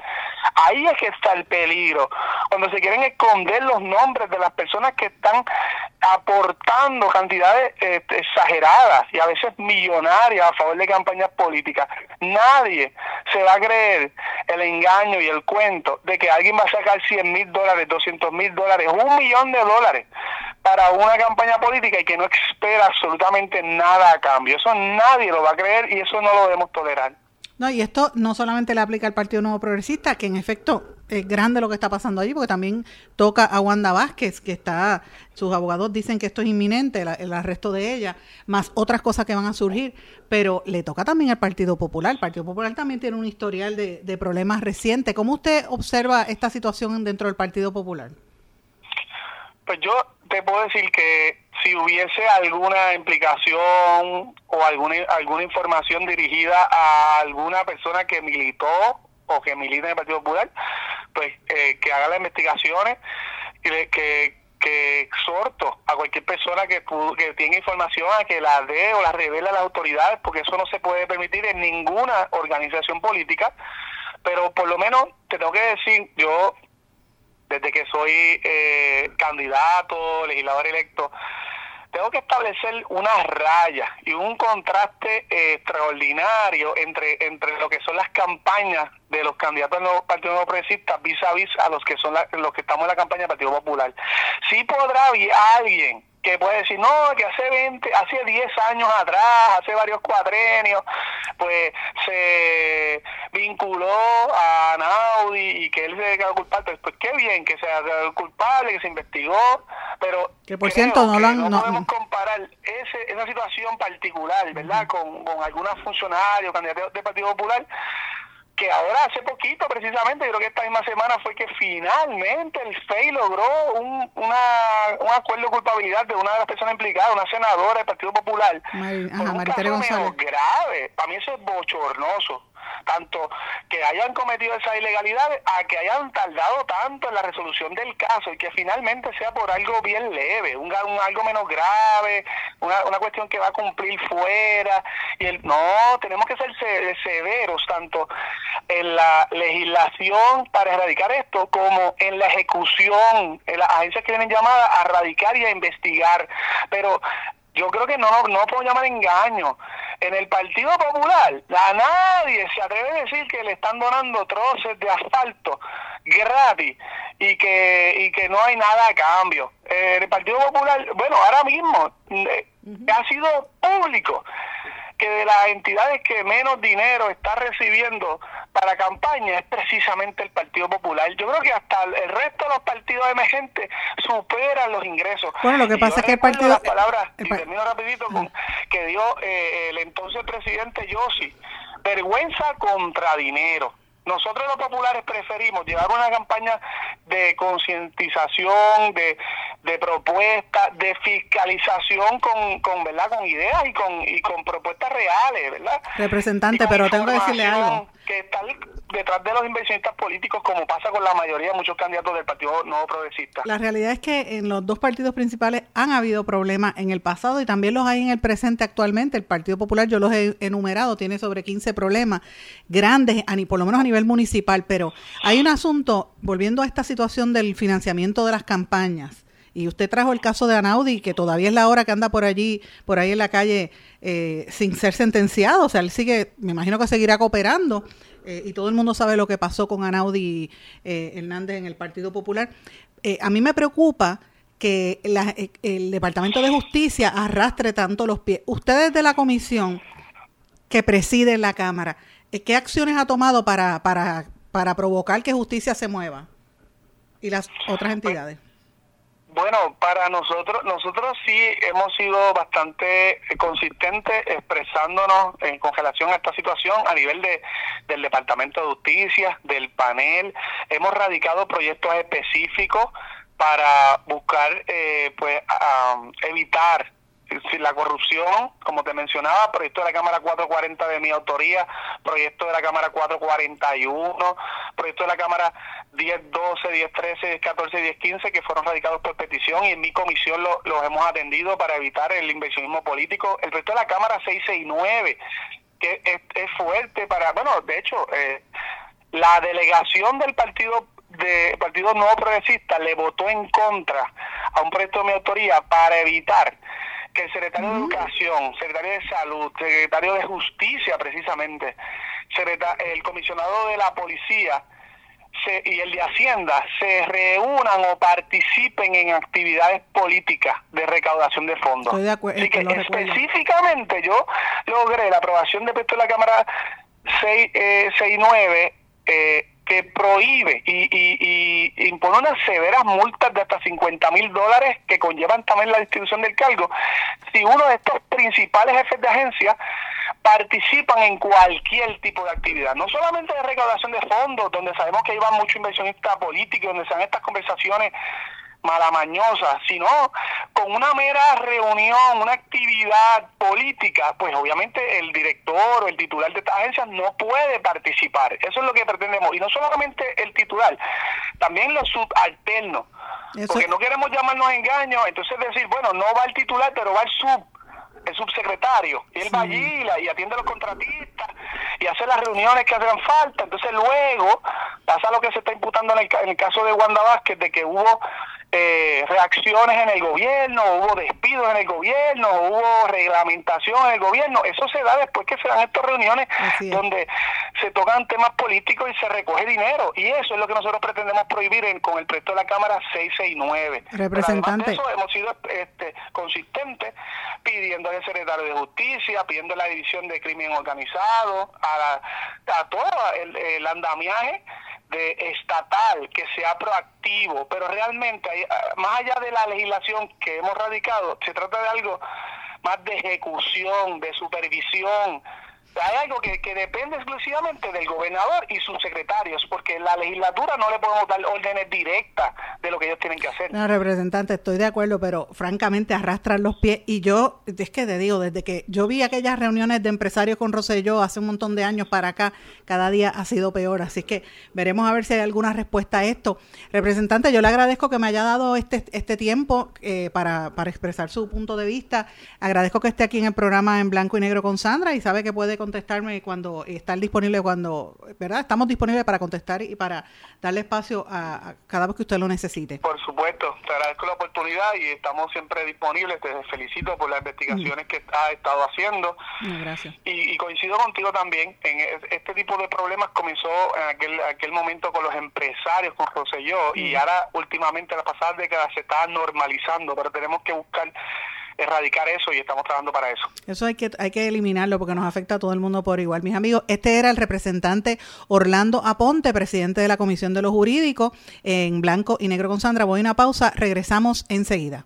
Ahí es que está el peligro. Cuando se quieren esconder los nombres de las personas que están aportando cantidades este, exageradas y a veces millonarias a favor de campañas políticas. Nadie se va a creer el engaño y el cuento de que alguien va a sacar 100 mil dólares, 200 mil dólares, un millón de dólares para una campaña política y que no espera absolutamente nada a cambio. Eso nadie lo va a creer y eso no lo debemos tolerar.
No, y esto no solamente le aplica al Partido Nuevo Progresista, que en efecto es grande lo que está pasando allí, porque también toca a Wanda Vázquez, que está, sus abogados dicen que esto es inminente, el arresto de ella, más otras cosas que van a surgir, pero le toca también al Partido Popular. El Partido Popular también tiene un historial de, de problemas recientes. ¿Cómo usted observa esta situación dentro del Partido Popular?
Pues yo te puedo decir que si hubiese alguna implicación o alguna, alguna información dirigida a alguna persona que militó o que milita en el Partido Popular, pues eh, que haga las investigaciones y que, que exhorto a cualquier persona que, que tenga información a que la dé o la revele a las autoridades, porque eso no se puede permitir en ninguna organización política. Pero por lo menos te tengo que decir, yo desde que soy eh, candidato, legislador electo, tengo que establecer una raya y un contraste eh, extraordinario entre, entre lo que son las campañas de los candidatos del Partido Nuevo vis a vis a los que son los que estamos en la campaña del Partido Popular. Sí podrá alguien que puede decir, no, que hace 20, hace 10 años atrás, hace varios cuatrenios, pues se vinculó a Naudi y que él se declaró culpable. Pues, pues qué bien que sea culpable, que se investigó, pero
que por cierto no,
no, podemos comparar ese, esa situación particular, ¿verdad?, con, con algunos funcionarios, candidatos del Partido Popular que ahora hace poquito precisamente, creo que esta misma semana fue que finalmente el FEI logró un, una, un acuerdo de culpabilidad de una de las personas implicadas, una senadora del Partido Popular.
Mar, ajá, un caso
grave, para mí eso es bochornoso. Tanto que hayan cometido esa ilegalidad a que hayan tardado tanto en la resolución del caso y que finalmente sea por algo bien leve, un, algo menos grave, una, una cuestión que va a cumplir fuera. y el No, tenemos que ser severos tanto en la legislación para erradicar esto como en la ejecución, en las agencias que vienen llamadas a erradicar y a investigar. Pero yo creo que no, no, no puedo llamar engaño. En el Partido Popular, a nadie se atreve a decir que le están donando troces de asfalto gratis y que, y que no hay nada a cambio. Eh, el Partido Popular, bueno, ahora mismo eh, ha sido público que de las entidades que menos dinero está recibiendo para campaña es precisamente el Partido Popular. Yo creo que hasta el resto de los partidos emergentes superan los ingresos.
Bueno, lo que pasa es que el partido...
Las palabras, y termino rapidito, con, que dio eh, el entonces presidente Yossi, vergüenza contra dinero. Nosotros los populares preferimos llevar una campaña de concientización, de, de propuesta, de fiscalización con, con, ¿verdad? con ideas y con, y con propuestas reales, ¿verdad?
Representante, pero tengo que decirle algo.
Que está detrás de los inversionistas políticos, como pasa con la mayoría de muchos candidatos del Partido Nuevo Progresista.
La realidad es que en los dos partidos principales han habido problemas en el pasado y también los hay en el presente actualmente. El Partido Popular, yo los he enumerado, tiene sobre 15 problemas grandes, por lo menos a nivel municipal, pero hay un asunto, volviendo a esta situación del financiamiento de las campañas. Y usted trajo el caso de Anaudi, que todavía es la hora que anda por allí, por ahí en la calle, eh, sin ser sentenciado. O sea, él sigue, me imagino que seguirá cooperando eh, y todo el mundo sabe lo que pasó con Anaudi eh, Hernández en el Partido Popular. Eh, a mí me preocupa que el Departamento de Justicia arrastre tanto los pies. Ustedes de la comisión que preside la Cámara, ¿qué acciones ha tomado para, para, para provocar que justicia se mueva? Y las otras entidades.
Para nosotros, nosotros sí hemos sido bastante consistentes expresándonos en congelación a esta situación a nivel de, del Departamento de Justicia, del panel. Hemos radicado proyectos específicos para buscar, eh, pues, evitar la corrupción, como te mencionaba, proyecto de la Cámara 440 de mi autoría, proyecto de la Cámara 441, proyecto de la Cámara 1012, 1013, 1014 y 1015 que fueron radicados por petición y en mi comisión los hemos atendido para evitar el inversionismo político. El proyecto de la Cámara 669, que es, fuerte para, bueno, de hecho, eh, la delegación del partido de Partido Nuevo Progresista le votó en contra a un proyecto de mi autoría para evitar que el secretario de Educación, secretario de Salud, secretario de Justicia precisamente, el comisionado de la Policía y el de Hacienda se reúnan o participen en actividades políticas de recaudación de fondos.
Estoy de acuerdo.
Así que específicamente yo logré la aprobación de de la Cámara 669 eh, que prohíbe y, y, y, impone unas severas multas de hasta 50 mil dólares que conllevan también la distribución del cargo si uno de estos principales jefes de agencia participan en cualquier tipo de actividad, no solamente de recaudación de fondos, donde sabemos que iban muchos inversionistas políticos, donde se dan estas conversaciones malamañosa, sino con una mera reunión, una actividad política, pues obviamente el director o el titular de esta agencia no puede participar. Eso es lo que pretendemos. Y no solamente el titular, también los subalternos. Porque no queremos llamarnos engaños, entonces decir, bueno, no va el titular, pero va el sub el subsecretario, y él va allí y atiende a los contratistas y hace las reuniones que hacen falta. Entonces luego pasa lo que se está imputando en el, en el caso de Wanda Vázquez, de que hubo eh, reacciones en el gobierno, hubo despidos en el gobierno, hubo reglamentación en el gobierno. Eso se da después que se dan estas reuniones donde se tocan temas políticos y se recoge dinero. Y eso es lo que nosotros pretendemos prohibir en, con el proyecto de la Cámara 669.
Representante.
Pero eso hemos sido este, consistentes pidiendo al secretario de Justicia, pidiendo la División de Crimen Organizado, a, a todo el, el andamiaje de estatal que sea proactivo, pero realmente ah, más allá de la legislación que hemos radicado, se trata de algo más de ejecución, de supervisión, hay algo que, que, depende exclusivamente del gobernador y sus secretarios, porque la legislatura no le podemos dar órdenes directas de lo que ellos tienen que hacer.
No, representante, estoy de acuerdo, pero francamente arrastran los pies. Y yo, es que te digo, desde que yo vi aquellas reuniones de empresarios con Roselló hace un montón de años para acá, cada día ha sido peor. Así que veremos a ver si hay alguna respuesta a esto. Representante, yo le agradezco que me haya dado este, este tiempo eh, para, para expresar su punto de vista. Agradezco que esté aquí en el programa en blanco y negro con Sandra y sabe que puede contestarme cuando estar disponible cuando, ¿verdad? Estamos disponibles para contestar y para darle espacio a, cada vez que usted lo necesite.
Por supuesto, te agradezco la oportunidad y estamos siempre disponibles. Te felicito por las investigaciones que has estado haciendo.
gracias.
Y, coincido contigo también. En este tipo de problemas comenzó en aquel, aquel momento con los empresarios, con Roselló, y ahora últimamente, la pasada década, se está normalizando, pero tenemos que buscar erradicar eso y estamos trabajando para eso.
Eso hay que, hay que eliminarlo porque nos afecta a todo el mundo por igual. Mis amigos, este era el representante Orlando Aponte, presidente de la Comisión de los Jurídicos, en blanco y negro con Sandra. Voy a una pausa, regresamos enseguida.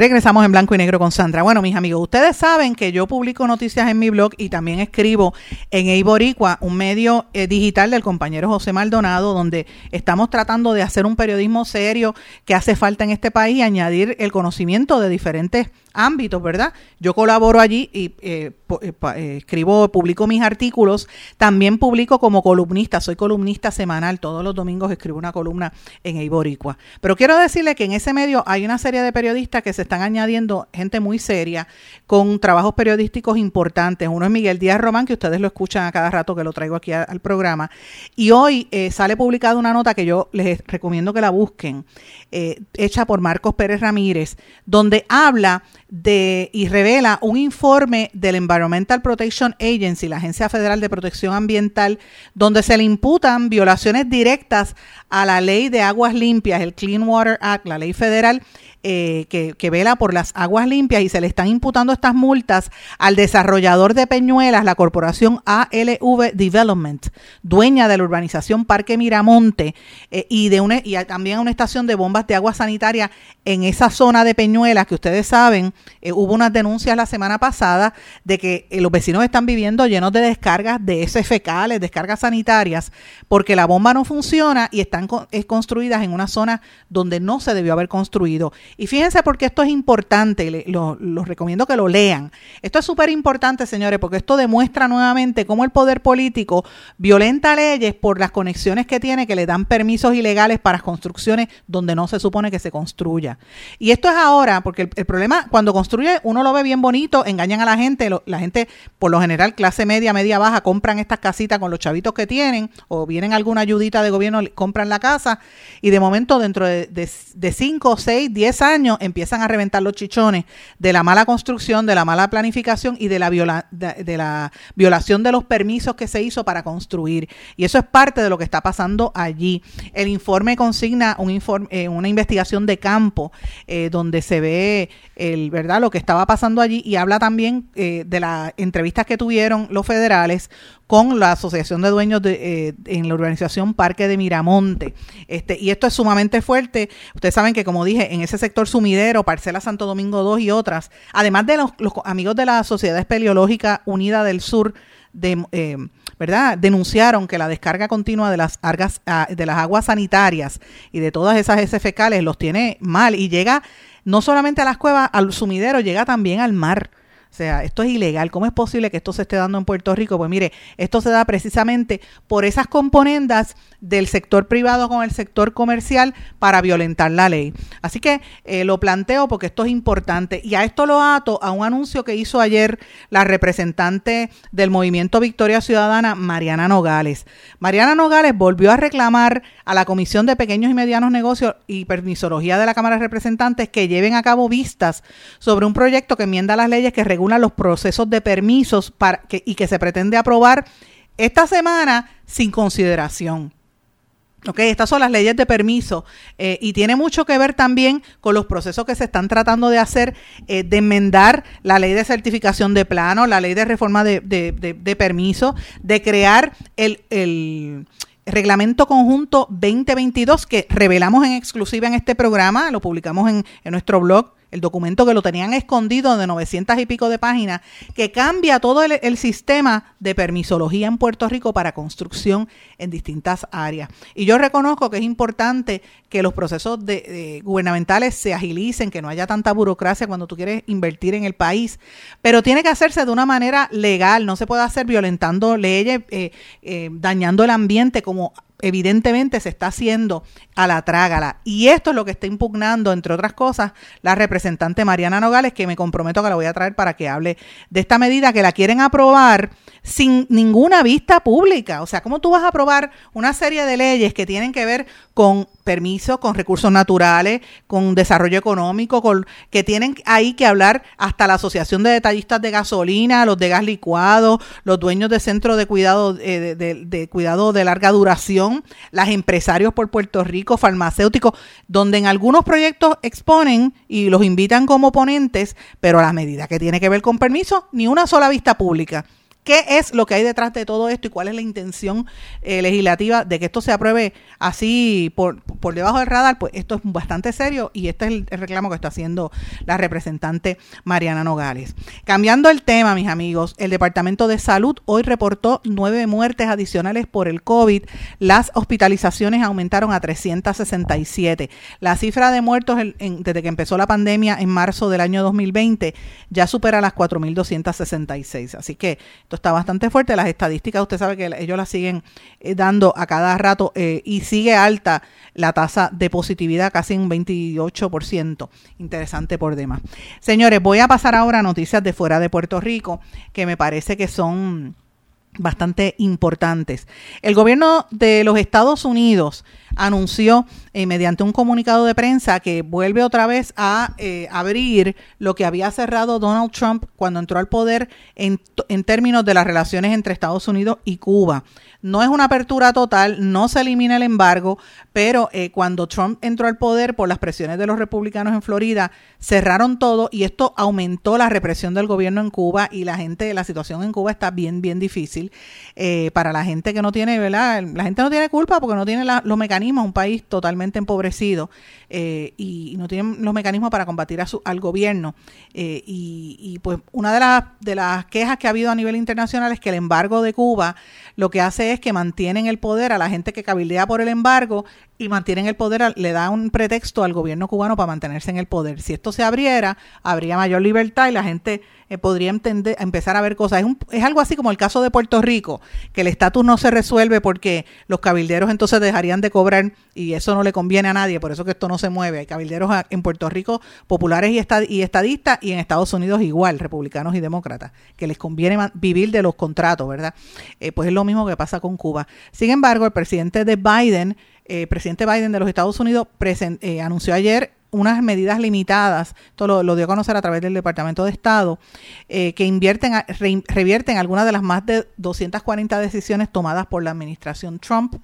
Regresamos en blanco y negro con Sandra. Bueno, mis amigos, ustedes saben que yo publico noticias en mi blog y también escribo en Eiboricua, un medio eh, digital del compañero José Maldonado, donde estamos tratando de hacer un periodismo serio que hace falta en este país, añadir el conocimiento de diferentes ámbitos, ¿verdad? Yo colaboro allí y eh, eh, eh, escribo, publico mis artículos, también publico como columnista, soy columnista semanal, todos los domingos escribo una columna en Eiboricua. Pero quiero decirle que en ese medio hay una serie de periodistas que se están añadiendo, gente muy seria, con trabajos periodísticos importantes. Uno es Miguel Díaz Román, que ustedes lo escuchan a cada rato que lo traigo aquí al programa. Y hoy sale publicada una nota que yo les recomiendo que la busquen, hecha por Marcos Pérez Ramírez, donde habla de, y revela un informe del Environmental Protection Agency, la Agencia Federal de Protección Ambiental, donde se le imputan violaciones directas a la ley de aguas limpias, el Clean Water Act, la ley federal, eh, que, vela por las aguas limpias y se le están imputando estas multas al desarrollador de Peñuelas, la corporación ALV Development, dueña de la urbanización Parque Miramonte eh, y, de una, y también a una estación de bombas de agua sanitaria en esa zona de Peñuelas que ustedes saben, eh, hubo unas denuncias la semana pasada de que los vecinos están viviendo llenos de descargas de heces fecales, descargas sanitarias, porque la bomba no funciona y están construidas en una zona donde no se debió haber construido. Y fíjense porque esto es importante, los lo recomiendo que lo lean. Esto es súper importante, señores, porque esto demuestra nuevamente cómo el poder político violenta leyes por las conexiones que tiene, que le dan permisos ilegales para construcciones donde no se supone que se construya. Y esto es ahora, porque el, problema, cuando construye, uno lo ve bien bonito, engañan a la gente, la gente, por lo general, clase media, media baja, compran estas casitas con los chavitos que tienen, o vienen alguna ayudita de gobierno, compran la casa, y de momento, dentro de 5, 6, 10 años, empiezan a reventar los chichones de la mala construcción, de la mala planificación y de la, viola, de, la violación de los permisos que se hizo para construir. Y eso es parte de lo que está pasando allí. El informe consigna un informe, eh, una investigación de campo eh, donde se ve el, ¿verdad? lo que estaba pasando allí y habla también eh, de las entrevistas que tuvieron los federales con la Asociación de Dueños de, en la organización Parque de Miramonte. Este, y esto es sumamente fuerte. Ustedes saben que, como dije, en ese sector sumidero, Parcela Santo Domingo 2 y otras, además de los, amigos de la Sociedad Espeleológica Unida del Sur, de, ¿verdad? denunciaron que la descarga continua de las, ah, de las aguas sanitarias y de todas esas heces fecales los tiene mal y llega no solamente a las cuevas, al sumidero, llega también al mar. O sea, esto es ilegal. ¿Cómo es posible que esto se esté dando en Puerto Rico? Pues mire, esto se da precisamente por esas componendas del sector privado con el sector comercial para violentar la ley. Así que eh, lo planteo porque esto es importante. Y a esto lo ato a un anuncio que hizo ayer la representante del movimiento Victoria Ciudadana, Mariana Nogales. Mariana Nogales volvió a reclamar a la Comisión de Pequeños y Medianos Negocios y Permisología de la Cámara de Representantes que lleven a cabo vistas sobre un proyecto que enmienda las leyes que regulan los procesos de permisos para que, y que se pretende aprobar esta semana sin consideración. Ok, estas son las leyes de permiso eh, y tiene mucho que ver también con los procesos que se están tratando de hacer, eh, de enmendar la ley de certificación de plano, la ley de reforma de, de permiso, de crear el, el reglamento conjunto 2022 que revelamos en exclusiva en este programa, lo publicamos en, en nuestro blog el documento que lo tenían escondido de 900 y pico de páginas, que cambia todo el, sistema de permisología en Puerto Rico para construcción en distintas áreas. Y yo reconozco que es importante que los procesos gubernamentales se agilicen, que no haya tanta burocracia cuando tú quieres invertir en el país, pero tiene que hacerse de una manera legal, no se puede hacer violentando leyes, eh, eh, dañando el ambiente como evidentemente se está haciendo a la trágala. Y esto es lo que está impugnando, entre otras cosas, la representante Mariana Nogales, que me comprometo que la voy a traer para que hable de esta medida que la quieren aprobar sin ninguna vista pública. O sea, ¿cómo tú vas a aprobar una serie de leyes que tienen que ver con permisos, con recursos naturales, con desarrollo económico, con, que tienen ahí que hablar hasta la Asociación de Detallistas de Gasolina, los de gas licuado, los dueños de centros de cuidado, eh, de, cuidado de larga duración, las empresarios por Puerto Rico, farmacéuticos, donde en algunos proyectos exponen y los invitan como ponentes, pero a la medida que tiene que ver con permiso, ni una sola vista pública. ¿Qué es lo que hay detrás de todo esto y cuál es la intención eh, legislativa de que esto se apruebe así por, por debajo del radar? Pues esto es bastante serio y este es el, reclamo que está haciendo la representante Mariana Nogales. Cambiando el tema, mis amigos, el Departamento de Salud hoy reportó nueve muertes adicionales por el COVID. Las hospitalizaciones aumentaron a 367. La cifra de muertos desde que empezó la pandemia en marzo del año 2020 ya supera las 4.266. Así que esto está bastante fuerte. Las estadísticas, usted sabe que ellos las siguen eh, dando a cada rato eh, y sigue alta la tasa de positividad, casi un 28%. Interesante por demás. Señores, voy a pasar ahora a noticias de fuera de Puerto Rico que me parece que son bastante importantes. El gobierno de los Estados Unidos anunció eh, mediante un comunicado de prensa que vuelve otra vez a eh, abrir lo que había cerrado Donald Trump cuando entró al poder en, en términos de las relaciones entre Estados Unidos y Cuba. No es una apertura total, no se elimina el embargo, pero eh, cuando Trump entró al poder por las presiones de los republicanos en Florida, cerraron todo y esto aumentó la represión del gobierno en Cuba y la gente, la situación en Cuba está bien, bien difícil para la gente que no tiene, ¿verdad? La gente no tiene culpa porque no tiene los mecanismos un país totalmente empobrecido eh, y, no tienen los mecanismos para combatir a su, al gobierno. Eh, y, y, pues una de las, de las quejas que ha habido a nivel internacional es que el embargo de Cuba lo que hace es que mantienen el poder a la gente que cabildea por el embargo y mantienen el poder, le da un pretexto al gobierno cubano para mantenerse en el poder. Si esto se abriera, habría mayor libertad y la gente eh, podría entender, empezar a ver cosas. Es, es algo así como el caso de Puerto Rico, que el estatus no se resuelve porque los cabilderos entonces dejarían de cobrar y eso no le conviene a nadie, por eso que esto no se mueve. Hay cabilderos en Puerto Rico populares y, y estadistas y en Estados Unidos igual, republicanos y demócratas, que les conviene vivir de los contratos, ¿verdad? Eh, pues es lo mismo que pasa con Cuba. Sin embargo, el presidente de Biden eh, presidente Biden de los Estados Unidos eh, anunció ayer unas medidas limitadas, esto lo, dio a conocer a través del Departamento de Estado, eh, que invierten, revierten algunas de las más de 240 decisiones tomadas por la administración Trump.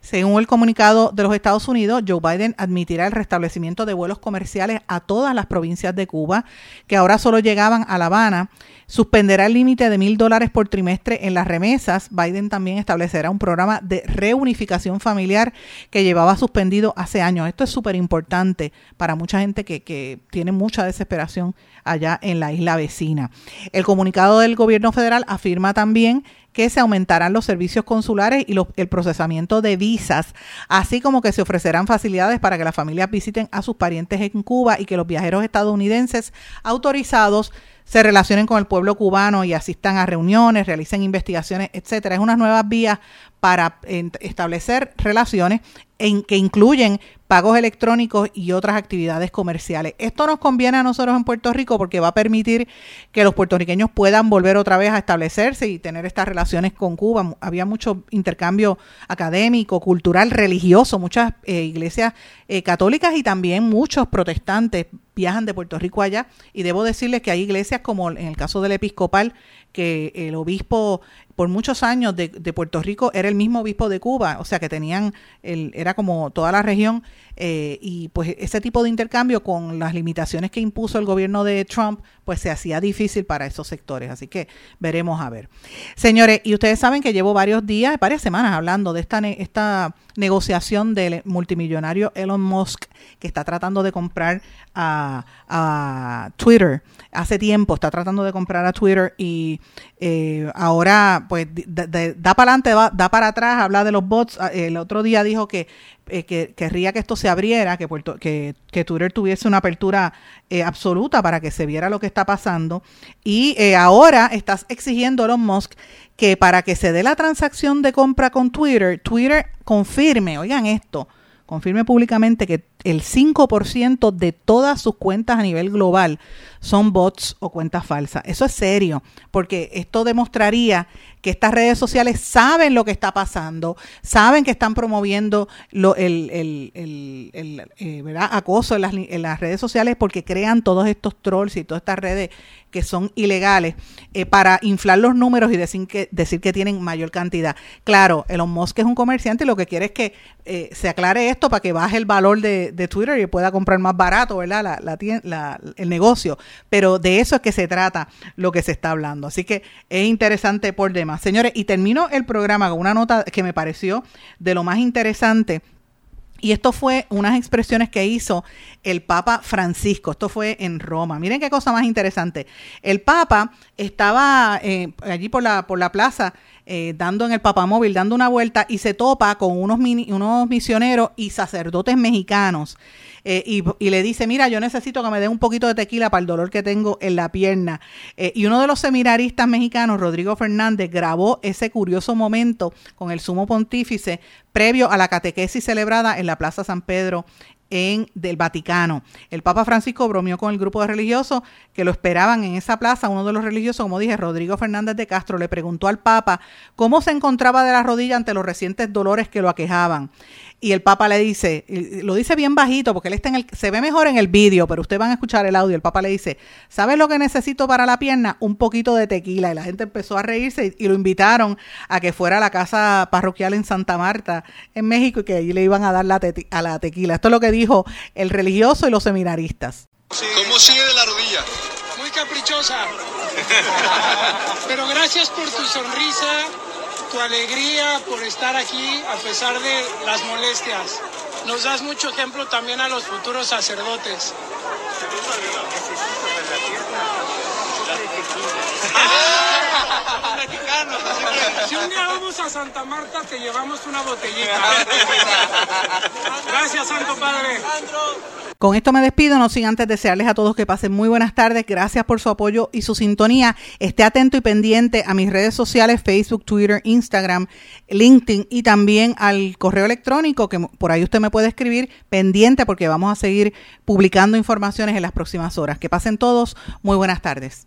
Según el comunicado de los Estados Unidos, Joe Biden admitirá el restablecimiento de vuelos comerciales a todas las provincias de Cuba, que ahora solo llegaban a La Habana suspenderá el límite de mil dólares por trimestre en las remesas. Biden también establecerá un programa de reunificación familiar que llevaba suspendido hace años. Esto es súper importante para mucha gente que, tiene mucha desesperación allá en la isla vecina. El comunicado del gobierno federal afirma también que se aumentarán los servicios consulares y el procesamiento de visas, así como que se ofrecerán facilidades para que las familias visiten a sus parientes en Cuba y que los viajeros estadounidenses autorizados se relacionen con el pueblo cubano y asistan a reuniones, realicen investigaciones, etcétera. Es unas nuevas vías para establecer relaciones en, que incluyen pagos electrónicos y otras actividades comerciales. Esto nos conviene a nosotros en Puerto Rico porque va a permitir que los puertorriqueños puedan volver otra vez a establecerse y tener estas relaciones con Cuba. Había mucho intercambio académico, cultural, religioso, muchas eh, iglesias eh, católicas y también muchos protestantes viajan de Puerto Rico allá y debo decirles que hay iglesias como en el caso del episcopal que el obispo por muchos años de, Puerto Rico era el mismo obispo de Cuba, o sea que tenían, el, era como toda la región, eh, y pues ese tipo de intercambio con las limitaciones que impuso el gobierno de Trump, pues se hacía difícil para esos sectores, así que veremos a ver. Señores, y ustedes saben que llevo varios días, varias semanas hablando de esta, esta negociación del multimillonario Elon Musk que está tratando de comprar a, a Twitter hace tiempo está tratando de comprar a Twitter y eh, ahora pues da para adelante, da para atrás, habla de los bots. Ah, el otro día dijo que, eh, que querría que esto se abriera, que, que, que Twitter tuviese una apertura eh, absoluta para que se viera lo que está pasando. Y ahora estás exigiendo a Elon Musk que para que se dé la transacción de compra con Twitter, Twitter confirme, oigan esto, confirme públicamente que el 5% de todas sus cuentas a nivel global son bots o cuentas falsas. Eso es serio, porque esto demostraría que estas redes sociales saben lo que está pasando, saben que están promoviendo lo, el, el, el, eh, ¿verdad? acoso en las, en las, redes sociales porque crean todos estos trolls y todas estas redes que son ilegales eh, para inflar los números y decir que, decir que tienen mayor cantidad. Claro, Elon Musk es un comerciante y lo que quiere es que eh, se aclare esto para que baje el valor de, de Twitter y pueda comprar más barato, ¿verdad? La, la, el negocio. Pero de eso es que se trata lo que se está hablando. Así que es interesante por demás. Señores, y termino el programa con una nota que me pareció de lo más interesante. Y esto fue unas expresiones que hizo el Papa Francisco. Esto fue en Roma. Miren qué cosa más interesante. El Papa estaba eh, allí por la, por la plaza eh, dando en el papamóvil, dando una vuelta y se topa con unos, unos misioneros y sacerdotes mexicanos. Eh, y, le dice, mira, yo necesito que me den un poquito de tequila para el dolor que tengo en la pierna. Eh, y uno de los seminaristas mexicanos, Rodrigo Fernández, grabó ese curioso momento con el sumo pontífice previo a la catequesis celebrada en la Plaza San Pedro en del Vaticano. El Papa Francisco bromeó con el grupo de religiosos que lo esperaban en esa plaza. Uno de los religiosos, como dije, Rodrigo Fernández de Castro, le preguntó al Papa cómo se encontraba de la rodilla ante los recientes dolores que lo aquejaban y el Papa le dice, lo dice bien bajito porque él está en el, se ve mejor en el vídeo, pero ustedes van a escuchar el audio. El Papa le dice, ¿sabes lo que necesito para la pierna? Un poquito de tequila. Y la gente empezó a reírse y, lo invitaron a que fuera a la casa parroquial en Santa Marta, en México, y que allí le iban a dar la a la tequila. Esto es lo que dijo el religioso y los seminaristas.
¿Cómo sigue de la rodilla?
Muy caprichosa. (laughs) pero gracias por tu sonrisa tu alegría por estar aquí a pesar de las molestias. Nos das mucho ejemplo también a los futuros sacerdotes. Vamos a Santa Marta, te llevamos una botellita. Gracias, Santo Padre.
Con esto me despido, no sin antes desearles a todos que pasen muy buenas tardes. Gracias por su apoyo y su sintonía. Esté atento y pendiente a mis redes sociales, Facebook, Twitter, Instagram, LinkedIn y también al correo electrónico, que por ahí usted me puede escribir pendiente porque vamos a seguir publicando informaciones en las próximas horas. Que pasen todos muy buenas tardes.